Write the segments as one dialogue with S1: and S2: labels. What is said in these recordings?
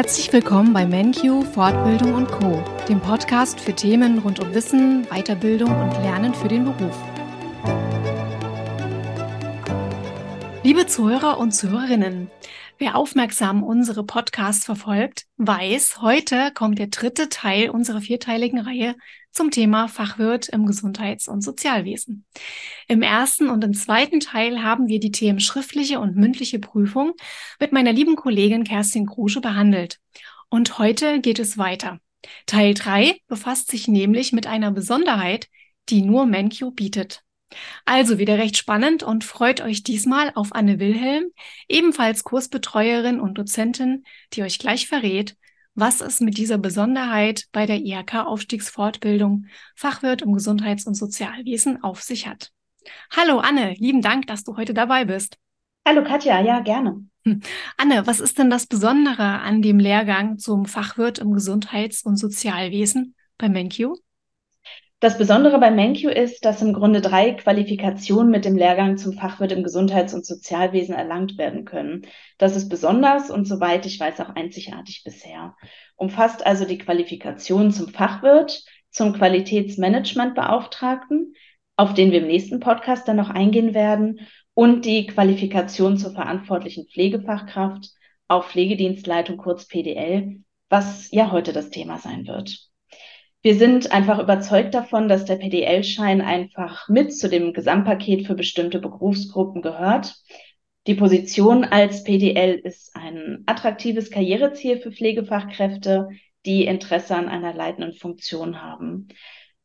S1: Herzlich willkommen bei MenQ Fortbildung und Co, dem Podcast für Themen rund um Wissen, Weiterbildung und Lernen für den Beruf. Liebe Zuhörer und Zuhörerinnen, wer aufmerksam unsere Podcasts verfolgt, weiß, heute kommt der dritte Teil unserer vierteiligen Reihe zum Thema Fachwirt im Gesundheits- und Sozialwesen. Im ersten und im zweiten Teil haben wir die Themen schriftliche und mündliche Prüfung mit meiner lieben Kollegin Kerstin Krusche behandelt. Und heute geht es weiter. Teil drei befasst sich nämlich mit einer Besonderheit, die nur MenQ bietet. Also wieder recht spannend und freut euch diesmal auf Anne Wilhelm, ebenfalls Kursbetreuerin und Dozentin, die euch gleich verrät, was es mit dieser Besonderheit bei der IHK-Aufstiegsfortbildung Fachwirt im Gesundheits- und Sozialwesen auf sich hat. Hallo Anne, lieben Dank, dass du heute dabei bist.
S2: Hallo Katja, ja, gerne.
S1: Hm. Anne, was ist denn das Besondere an dem Lehrgang zum Fachwirt im Gesundheits- und Sozialwesen bei MenQ?
S2: Das Besondere bei MenQ ist, dass im Grunde drei Qualifikationen mit dem Lehrgang zum Fachwirt im Gesundheits- und Sozialwesen erlangt werden können. Das ist besonders und soweit ich weiß auch einzigartig bisher. Umfasst also die Qualifikation zum Fachwirt, zum Qualitätsmanagementbeauftragten, auf den wir im nächsten Podcast dann noch eingehen werden, und die Qualifikation zur verantwortlichen Pflegefachkraft auf Pflegedienstleitung kurz PDL, was ja heute das Thema sein wird. Wir sind einfach überzeugt davon, dass der PDL-Schein einfach mit zu dem Gesamtpaket für bestimmte Berufsgruppen gehört. Die Position als PDL ist ein attraktives Karriereziel für Pflegefachkräfte, die Interesse an einer leitenden Funktion haben.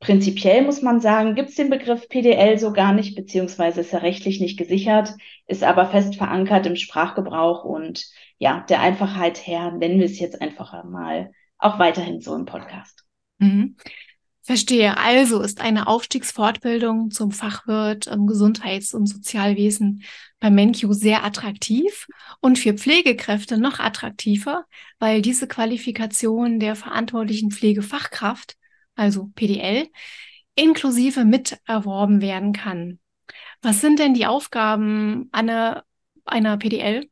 S2: Prinzipiell muss man sagen, gibt es den Begriff PDL so gar nicht, beziehungsweise ist er rechtlich nicht gesichert, ist aber fest verankert im Sprachgebrauch und ja, der Einfachheit her nennen wir es jetzt einfach mal auch weiterhin so im Podcast.
S1: Mhm. Verstehe. Also ist eine Aufstiegsfortbildung zum Fachwirt im Gesundheits- und Sozialwesen bei MenQ sehr attraktiv und für Pflegekräfte noch attraktiver, weil diese Qualifikation der verantwortlichen Pflegefachkraft, also PDL, inklusive mit erworben werden kann. Was sind denn die Aufgaben einer, einer PDL?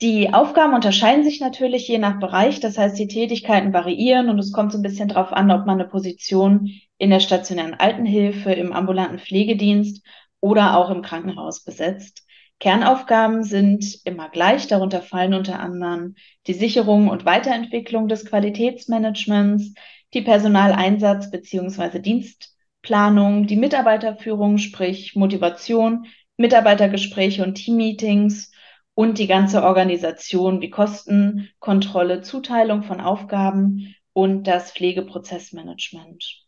S2: Die Aufgaben unterscheiden sich natürlich je nach Bereich. Das heißt, die Tätigkeiten variieren und es kommt so ein bisschen darauf an, ob man eine Position in der stationären Altenhilfe, im ambulanten Pflegedienst oder auch im Krankenhaus besetzt. Kernaufgaben sind immer gleich. Darunter fallen unter anderem die Sicherung und Weiterentwicklung des Qualitätsmanagements, die Personaleinsatz beziehungsweise Dienstplanung, die Mitarbeiterführung, sprich Motivation, Mitarbeitergespräche und Teammeetings und die ganze Organisation wie Kostenkontrolle, Zuteilung von Aufgaben und das Pflegeprozessmanagement.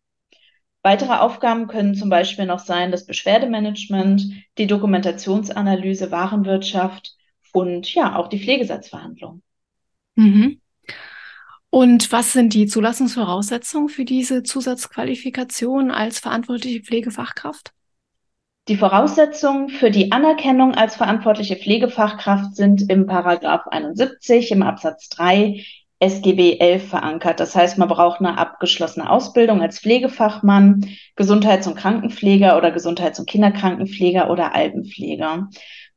S2: Weitere Aufgaben können zum Beispiel noch sein das Beschwerdemanagement, die Dokumentationsanalyse, Warenwirtschaft und ja, auch die Pflegesatzverhandlung.
S1: Mhm. Und was sind die Zulassungsvoraussetzungen für diese Zusatzqualifikation als verantwortliche Pflegefachkraft?
S2: Die Voraussetzungen für die Anerkennung als verantwortliche Pflegefachkraft sind im Paragraph 71 im Absatz 3 SGB 11 verankert. Das heißt, man braucht eine abgeschlossene Ausbildung als Pflegefachmann, Gesundheits- und Krankenpfleger oder Gesundheits- und Kinderkrankenpfleger oder Altenpfleger.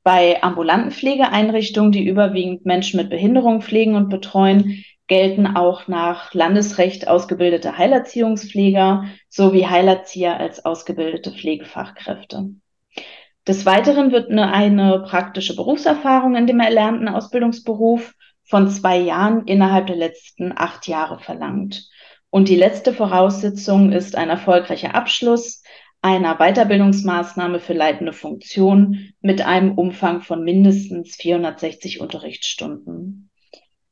S2: Bei ambulanten Pflegeeinrichtungen, die überwiegend Menschen mit Behinderung pflegen und betreuen, gelten auch nach Landesrecht ausgebildete Heilerziehungspfleger sowie Heilerzieher als ausgebildete Pflegefachkräfte. Des Weiteren wird eine, eine praktische Berufserfahrung in dem erlernten Ausbildungsberuf von zwei Jahren innerhalb der letzten acht Jahre verlangt. Und die letzte Voraussetzung ist ein erfolgreicher Abschluss einer Weiterbildungsmaßnahme für leitende Funktion mit einem Umfang von mindestens 460 Unterrichtsstunden.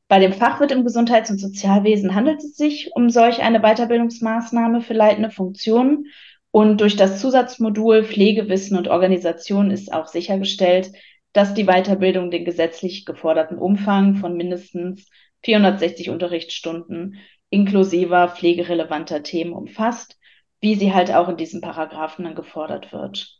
S2: Bei dem Fachwirt im Gesundheits- und Sozialwesen handelt es sich um solch eine Weiterbildungsmaßnahme für leitende Funktionen. Und durch das Zusatzmodul Pflegewissen und Organisation ist auch sichergestellt, dass die Weiterbildung den gesetzlich geforderten Umfang von mindestens 460 Unterrichtsstunden inklusiver pflegerelevanter Themen umfasst, wie sie halt auch in diesen Paragraphen dann gefordert wird.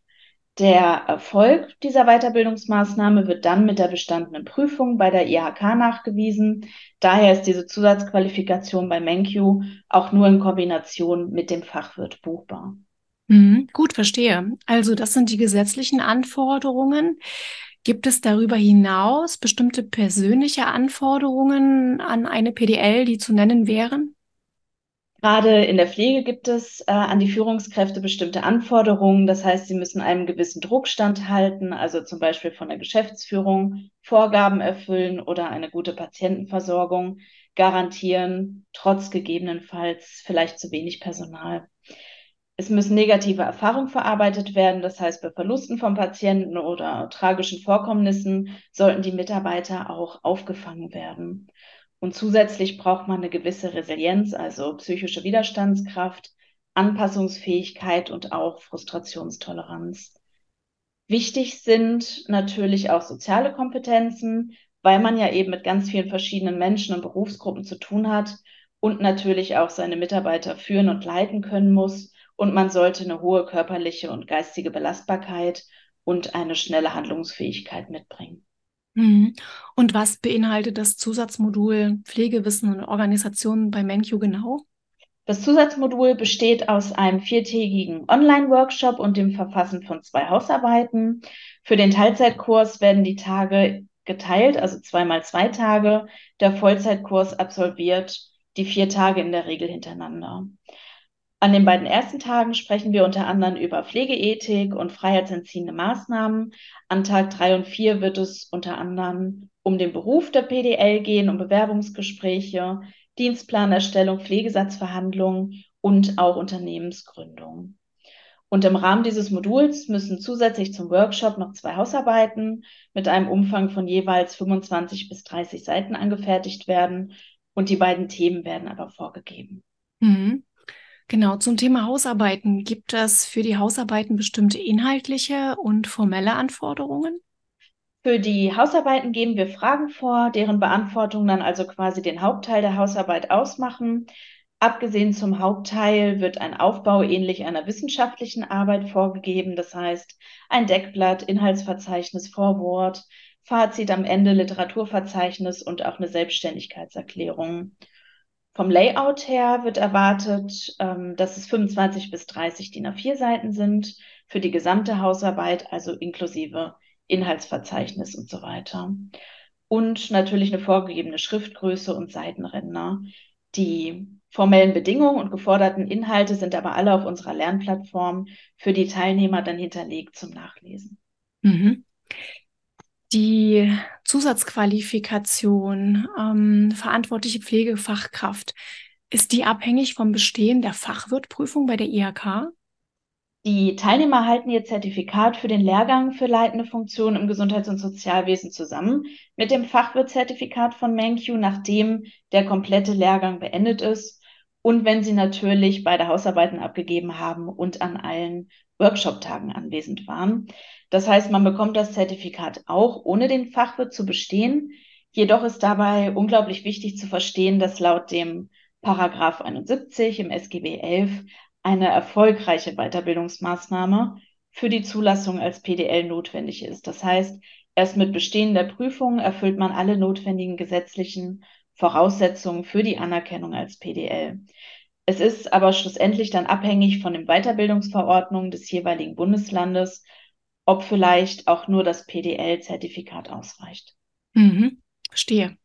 S2: Der Erfolg dieser Weiterbildungsmaßnahme wird dann mit der bestandenen Prüfung bei der IHK nachgewiesen. Daher ist diese Zusatzqualifikation bei MenQ auch nur in Kombination mit dem Fachwirt buchbar.
S1: Mhm, gut, verstehe. Also das sind die gesetzlichen Anforderungen. Gibt es darüber hinaus bestimmte persönliche Anforderungen an eine PDL, die zu nennen wären?
S2: Gerade in der Pflege gibt es äh, an die Führungskräfte bestimmte Anforderungen. Das heißt, sie müssen einem gewissen Druck standhalten, also zum Beispiel von der Geschäftsführung Vorgaben erfüllen oder eine gute Patientenversorgung garantieren, trotz gegebenenfalls vielleicht zu wenig Personal. Es müssen negative Erfahrungen verarbeitet werden. Das heißt, bei Verlusten von Patienten oder tragischen Vorkommnissen sollten die Mitarbeiter auch aufgefangen werden. Und zusätzlich braucht man eine gewisse Resilienz, also psychische Widerstandskraft, Anpassungsfähigkeit und auch Frustrationstoleranz. Wichtig sind natürlich auch soziale Kompetenzen, weil man ja eben mit ganz vielen verschiedenen Menschen und Berufsgruppen zu tun hat und natürlich auch seine Mitarbeiter führen und leiten können muss und man sollte eine hohe körperliche und geistige Belastbarkeit und eine schnelle Handlungsfähigkeit mitbringen.
S1: Mhm. Und was beinhaltet das Zusatzmodul Pflegewissen und Organisation bei MenQ genau?
S2: Das Zusatzmodul besteht aus einem viertägigen Online-Workshop und dem Verfassen von zwei Hausarbeiten. Für den Teilzeitkurs werden die Tage geteilt, also zweimal zwei Tage. Der Vollzeitkurs absolviert die vier Tage in der Regel hintereinander. An den beiden ersten Tagen sprechen wir unter anderem über Pflegeethik und freiheitsentziehende Maßnahmen. An Tag drei und vier wird es unter anderem um den Beruf der PDL gehen, um Bewerbungsgespräche, Dienstplanerstellung, Pflegesatzverhandlungen und auch Unternehmensgründung. Und im Rahmen dieses Moduls müssen zusätzlich zum Workshop noch zwei Hausarbeiten mit einem Umfang von jeweils 25 bis 30 Seiten angefertigt werden. Und die beiden Themen werden aber vorgegeben.
S1: Mhm. Genau, zum Thema Hausarbeiten. Gibt es für die Hausarbeiten bestimmte inhaltliche und formelle Anforderungen?
S2: Für die Hausarbeiten geben wir Fragen vor, deren Beantwortung dann also quasi den Hauptteil der Hausarbeit ausmachen. Abgesehen zum Hauptteil wird ein Aufbau ähnlich einer wissenschaftlichen Arbeit vorgegeben, das heißt ein Deckblatt, Inhaltsverzeichnis, Vorwort, Fazit am Ende, Literaturverzeichnis und auch eine Selbstständigkeitserklärung. Vom Layout her wird erwartet, ähm, dass es 25 bis 30 DIN A4 Seiten sind für die gesamte Hausarbeit, also inklusive Inhaltsverzeichnis und so weiter. Und natürlich eine vorgegebene Schriftgröße und Seitenränder. Die formellen Bedingungen und geforderten Inhalte sind aber alle auf unserer Lernplattform für die Teilnehmer dann hinterlegt zum Nachlesen.
S1: Mhm. Die Zusatzqualifikation, ähm, verantwortliche Pflegefachkraft, ist die abhängig vom Bestehen der Fachwirtprüfung bei der IHK?
S2: Die Teilnehmer halten ihr Zertifikat für den Lehrgang für leitende Funktionen im Gesundheits- und Sozialwesen zusammen mit dem Fachwirtzertifikat von MenQ, nachdem der komplette Lehrgang beendet ist und wenn sie natürlich beide Hausarbeiten abgegeben haben und an allen Workshop-Tagen anwesend waren. Das heißt, man bekommt das Zertifikat auch, ohne den Fachwirt zu bestehen. Jedoch ist dabei unglaublich wichtig zu verstehen, dass laut dem Paragraph 71 im SGB 11 eine erfolgreiche Weiterbildungsmaßnahme für die Zulassung als PDL notwendig ist. Das heißt, erst mit Bestehen der Prüfung erfüllt man alle notwendigen gesetzlichen Voraussetzungen für die Anerkennung als PDL. Es ist aber schlussendlich dann abhängig von den Weiterbildungsverordnungen des jeweiligen Bundeslandes, ob vielleicht auch nur das PDL-Zertifikat ausreicht.
S1: Mhm, verstehe.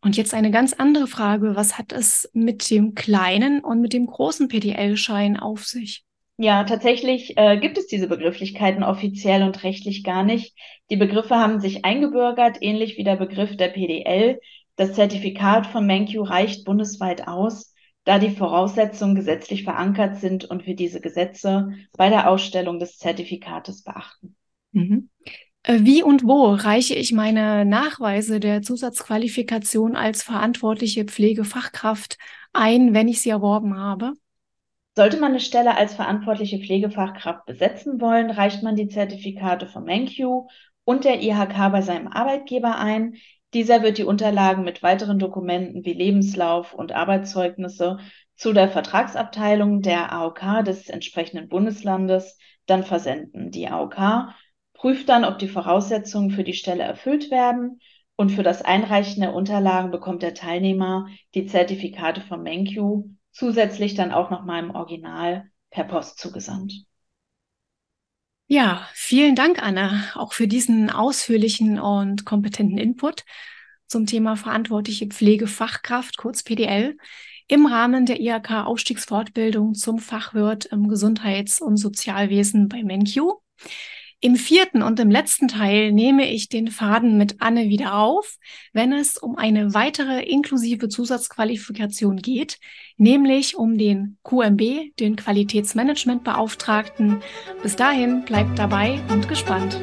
S1: Und jetzt eine ganz andere Frage. Was hat es mit dem kleinen und mit dem großen PDL-Schein auf sich?
S2: Ja, tatsächlich äh, gibt es diese Begrifflichkeiten offiziell und rechtlich gar nicht. Die Begriffe haben sich eingebürgert, ähnlich wie der Begriff der PDL. Das Zertifikat von MenQ reicht bundesweit aus da die Voraussetzungen gesetzlich verankert sind und wir diese Gesetze bei der Ausstellung des Zertifikates beachten.
S1: Mhm. Äh, wie und wo reiche ich meine Nachweise der Zusatzqualifikation als verantwortliche Pflegefachkraft ein, wenn ich sie erworben habe?
S2: Sollte man eine Stelle als verantwortliche Pflegefachkraft besetzen wollen, reicht man die Zertifikate von MenQ und der IHK bei seinem Arbeitgeber ein, dieser wird die Unterlagen mit weiteren Dokumenten wie Lebenslauf und Arbeitszeugnisse zu der Vertragsabteilung der AOK des entsprechenden Bundeslandes dann versenden. Die AOK prüft dann, ob die Voraussetzungen für die Stelle erfüllt werden und für das Einreichen der Unterlagen bekommt der Teilnehmer die Zertifikate von MenQ zusätzlich dann auch noch mal im Original per Post zugesandt.
S1: Ja, vielen Dank, Anne, auch für diesen ausführlichen und kompetenten Input zum Thema verantwortliche Pflegefachkraft, kurz PDL, im Rahmen der IHK-Aufstiegsfortbildung zum Fachwirt im Gesundheits- und Sozialwesen bei MenQ. Im vierten und im letzten Teil nehme ich den Faden mit Anne wieder auf, wenn es um eine weitere inklusive Zusatzqualifikation geht, nämlich um den QMB, den Qualitätsmanagementbeauftragten. Bis dahin bleibt dabei und gespannt.